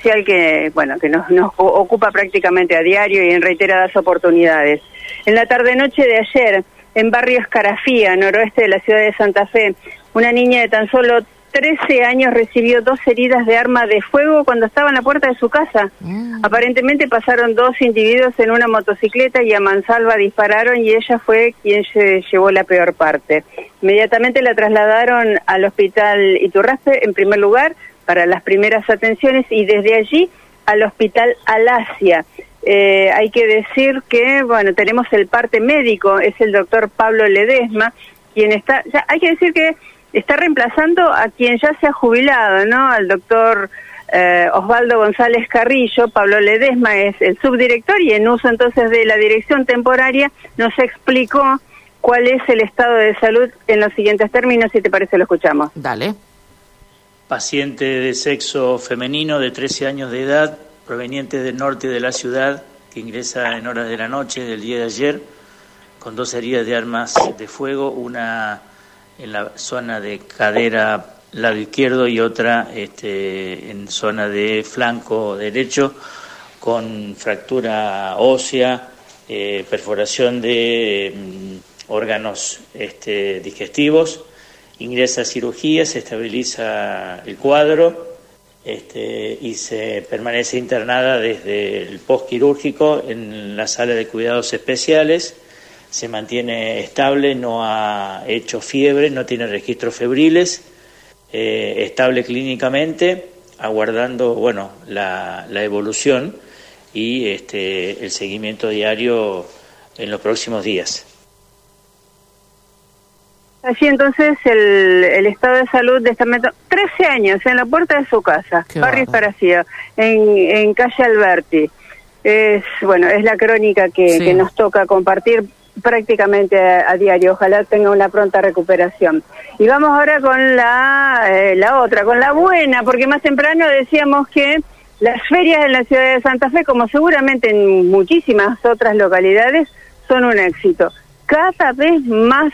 policial que, bueno, que nos, nos ocupa prácticamente a diario y en reiteradas oportunidades. En la tarde-noche de ayer, en barrio Escarafía, noroeste de la ciudad de Santa Fe, una niña de tan solo 13 años recibió dos heridas de arma de fuego cuando estaba en la puerta de su casa. Mm. Aparentemente pasaron dos individuos en una motocicleta y a mansalva dispararon y ella fue quien se llevó la peor parte. Inmediatamente la trasladaron al hospital Iturraspe en primer lugar para las primeras atenciones y desde allí al hospital Alasia. Eh, hay que decir que, bueno, tenemos el parte médico, es el doctor Pablo Ledesma, quien está, ya, hay que decir que está reemplazando a quien ya se ha jubilado, ¿no? Al doctor eh, Osvaldo González Carrillo, Pablo Ledesma es el subdirector y en uso entonces de la dirección temporaria nos explicó cuál es el estado de salud en los siguientes términos, si te parece lo escuchamos. Dale. Paciente de sexo femenino de 13 años de edad, proveniente del norte de la ciudad, que ingresa en horas de la noche del día de ayer, con dos heridas de armas de fuego, una en la zona de cadera lado izquierdo y otra este, en zona de flanco derecho con fractura ósea, eh, perforación de mm, órganos este, digestivos, ingresa a cirugía, se estabiliza el cuadro este, y se permanece internada desde el postquirúrgico en la sala de cuidados especiales se mantiene estable, no ha hecho fiebre, no tiene registros febriles, eh, estable clínicamente, aguardando bueno la, evolución y este, el seguimiento diario en los próximos días. Así entonces el, el, estado de salud de esta meta, 13 años en la puerta de su casa, Barrio Esparacía, en, en calle Alberti. Es, bueno, es la crónica que, que nos toca compartir prácticamente a, diario. Ojalá tenga una pronta recuperación. Y vamos ahora con la, eh, la otra, con la buena, porque más temprano decíamos que las ferias en la ciudad de Santa Fe, como seguramente en muchísimas otras localidades, son un éxito. Cada vez más